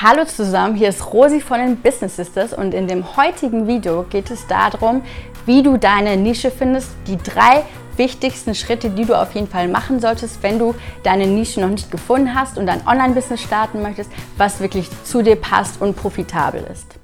Hallo zusammen, hier ist Rosi von den Business Sisters und in dem heutigen Video geht es darum, wie du deine Nische findest, die drei wichtigsten Schritte, die du auf jeden Fall machen solltest, wenn du deine Nische noch nicht gefunden hast und dein Online-Business starten möchtest, was wirklich zu dir passt und profitabel ist.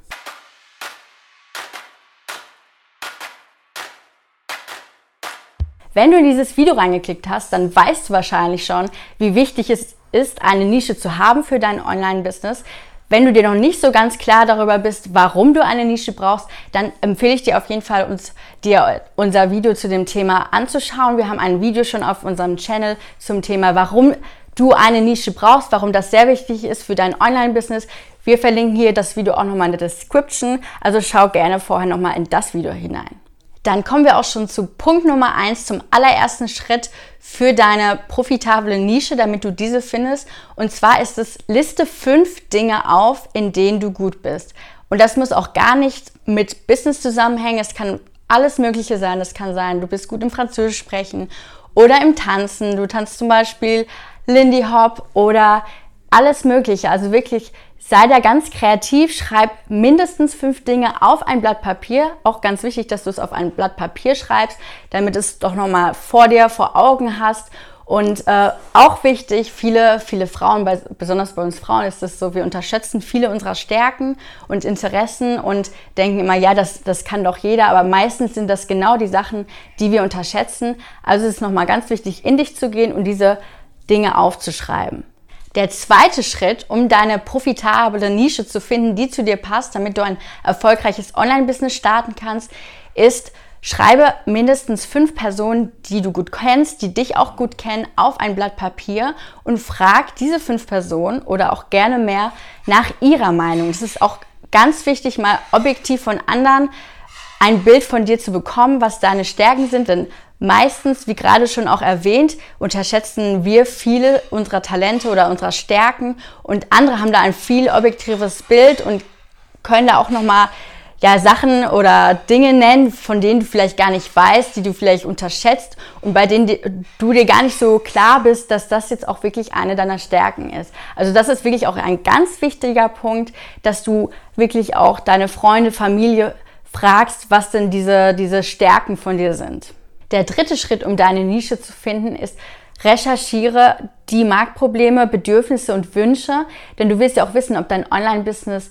Wenn du in dieses Video reingeklickt hast, dann weißt du wahrscheinlich schon, wie wichtig es ist, eine Nische zu haben für dein Online-Business. Wenn du dir noch nicht so ganz klar darüber bist, warum du eine Nische brauchst, dann empfehle ich dir auf jeden Fall, uns dir unser Video zu dem Thema anzuschauen. Wir haben ein Video schon auf unserem Channel zum Thema, warum du eine Nische brauchst, warum das sehr wichtig ist für dein Online-Business. Wir verlinken hier das Video auch nochmal in der Description, also schau gerne vorher nochmal in das Video hinein. Dann kommen wir auch schon zu Punkt Nummer eins, zum allerersten Schritt für deine profitable Nische, damit du diese findest. Und zwar ist es, liste fünf Dinge auf, in denen du gut bist. Und das muss auch gar nicht mit Business zusammenhängen. Es kann alles Mögliche sein. Es kann sein, du bist gut im Französisch sprechen oder im Tanzen. Du tanzt zum Beispiel Lindy Hop oder alles Mögliche. Also wirklich sei da ganz kreativ, schreib mindestens fünf Dinge auf ein Blatt Papier. Auch ganz wichtig, dass du es auf ein Blatt Papier schreibst, damit es doch nochmal vor dir, vor Augen hast. Und äh, auch wichtig, viele, viele Frauen, bei, besonders bei uns Frauen ist es so, wir unterschätzen viele unserer Stärken und Interessen und denken immer, ja, das, das kann doch jeder, aber meistens sind das genau die Sachen, die wir unterschätzen. Also es ist nochmal ganz wichtig, in dich zu gehen und diese Dinge aufzuschreiben. Der zweite Schritt, um deine profitable Nische zu finden, die zu dir passt, damit du ein erfolgreiches Online-Business starten kannst, ist, Schreibe mindestens fünf Personen, die du gut kennst, die dich auch gut kennen, auf ein Blatt Papier und frag diese fünf Personen oder auch gerne mehr nach ihrer Meinung. Es ist auch ganz wichtig, mal objektiv von anderen ein Bild von dir zu bekommen, was deine Stärken sind, denn meistens, wie gerade schon auch erwähnt, unterschätzen wir viele unserer Talente oder unserer Stärken und andere haben da ein viel objektives Bild und können da auch nochmal ja, Sachen oder Dinge nennen, von denen du vielleicht gar nicht weißt, die du vielleicht unterschätzt und bei denen du dir gar nicht so klar bist, dass das jetzt auch wirklich eine deiner Stärken ist. Also das ist wirklich auch ein ganz wichtiger Punkt, dass du wirklich auch deine Freunde, Familie fragst, was denn diese, diese Stärken von dir sind. Der dritte Schritt, um deine Nische zu finden, ist, recherchiere die Marktprobleme, Bedürfnisse und Wünsche, denn du willst ja auch wissen, ob dein Online-Business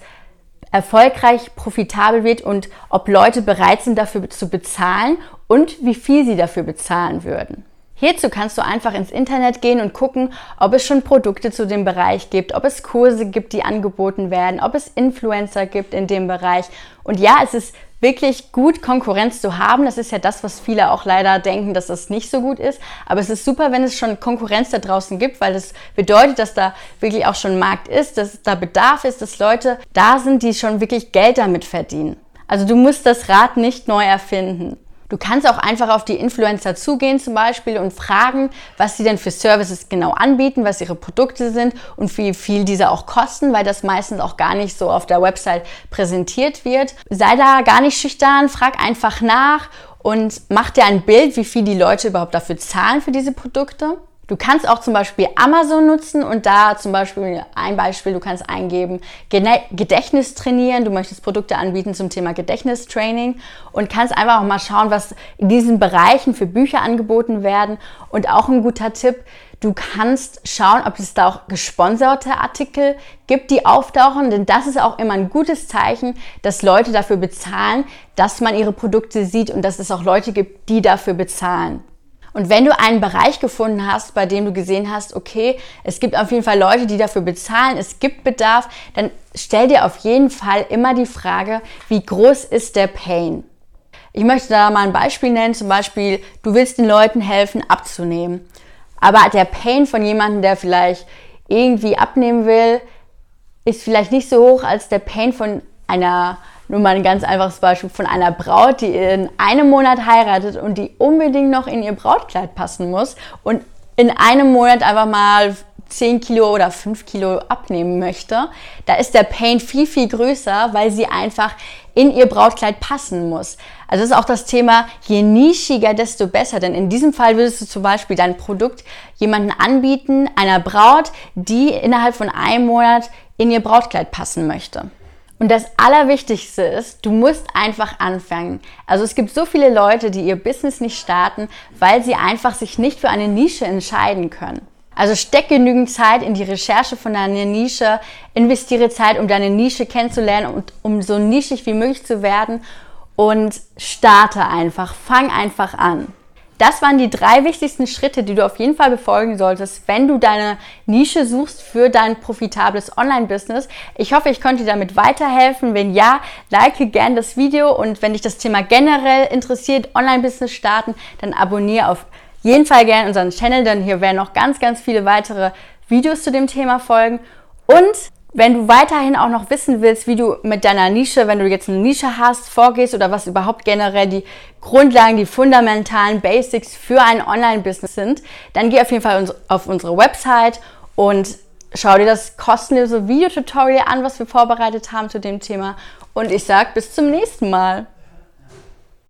erfolgreich, profitabel wird und ob Leute bereit sind, dafür zu bezahlen und wie viel sie dafür bezahlen würden. Hierzu kannst du einfach ins Internet gehen und gucken, ob es schon Produkte zu dem Bereich gibt, ob es Kurse gibt, die angeboten werden, ob es Influencer gibt in dem Bereich. Und ja, es ist wirklich gut, Konkurrenz zu haben. Das ist ja das, was viele auch leider denken, dass das nicht so gut ist. Aber es ist super, wenn es schon Konkurrenz da draußen gibt, weil das bedeutet, dass da wirklich auch schon Markt ist, dass da Bedarf ist, dass Leute da sind, die schon wirklich Geld damit verdienen. Also du musst das Rad nicht neu erfinden. Du kannst auch einfach auf die Influencer zugehen zum Beispiel und fragen, was sie denn für Services genau anbieten, was ihre Produkte sind und wie viel diese auch kosten, weil das meistens auch gar nicht so auf der Website präsentiert wird. Sei da gar nicht schüchtern, frag einfach nach und mach dir ein Bild, wie viel die Leute überhaupt dafür zahlen für diese Produkte. Du kannst auch zum Beispiel Amazon nutzen und da zum Beispiel ein Beispiel, du kannst eingeben, Gedächtnis trainieren, du möchtest Produkte anbieten zum Thema Gedächtnistraining und kannst einfach auch mal schauen, was in diesen Bereichen für Bücher angeboten werden. Und auch ein guter Tipp, du kannst schauen, ob es da auch gesponserte Artikel gibt, die auftauchen, denn das ist auch immer ein gutes Zeichen, dass Leute dafür bezahlen, dass man ihre Produkte sieht und dass es auch Leute gibt, die dafür bezahlen. Und wenn du einen Bereich gefunden hast, bei dem du gesehen hast, okay, es gibt auf jeden Fall Leute, die dafür bezahlen, es gibt Bedarf, dann stell dir auf jeden Fall immer die Frage, wie groß ist der Pain? Ich möchte da mal ein Beispiel nennen, zum Beispiel, du willst den Leuten helfen, abzunehmen. Aber der Pain von jemandem, der vielleicht irgendwie abnehmen will, ist vielleicht nicht so hoch als der Pain von einer nur mal ein ganz einfaches Beispiel von einer Braut, die in einem Monat heiratet und die unbedingt noch in ihr Brautkleid passen muss und in einem Monat einfach mal 10 Kilo oder 5 Kilo abnehmen möchte, da ist der Pain viel, viel größer, weil sie einfach in ihr Brautkleid passen muss. Also ist auch das Thema, je nischiger, desto besser. Denn in diesem Fall würdest du zum Beispiel dein Produkt jemanden anbieten, einer Braut, die innerhalb von einem Monat in ihr Brautkleid passen möchte. Und das Allerwichtigste ist, du musst einfach anfangen. Also es gibt so viele Leute, die ihr Business nicht starten, weil sie einfach sich nicht für eine Nische entscheiden können. Also steck genügend Zeit in die Recherche von deiner Nische, investiere Zeit, um deine Nische kennenzulernen und um so nischig wie möglich zu werden und starte einfach, fang einfach an. Das waren die drei wichtigsten Schritte, die du auf jeden Fall befolgen solltest, wenn du deine Nische suchst für dein profitables Online-Business. Ich hoffe, ich konnte dir damit weiterhelfen. Wenn ja, like gern das Video und wenn dich das Thema generell interessiert, Online-Business starten, dann abonniere auf jeden Fall gerne unseren Channel, denn hier werden noch ganz, ganz viele weitere Videos zu dem Thema folgen. Und wenn du weiterhin auch noch wissen willst, wie du mit deiner Nische, wenn du jetzt eine Nische hast, vorgehst oder was überhaupt generell die Grundlagen, die fundamentalen Basics für ein Online-Business sind, dann geh auf jeden Fall auf unsere Website und schau dir das kostenlose Videotutorial an, was wir vorbereitet haben zu dem Thema. Und ich sag bis zum nächsten Mal.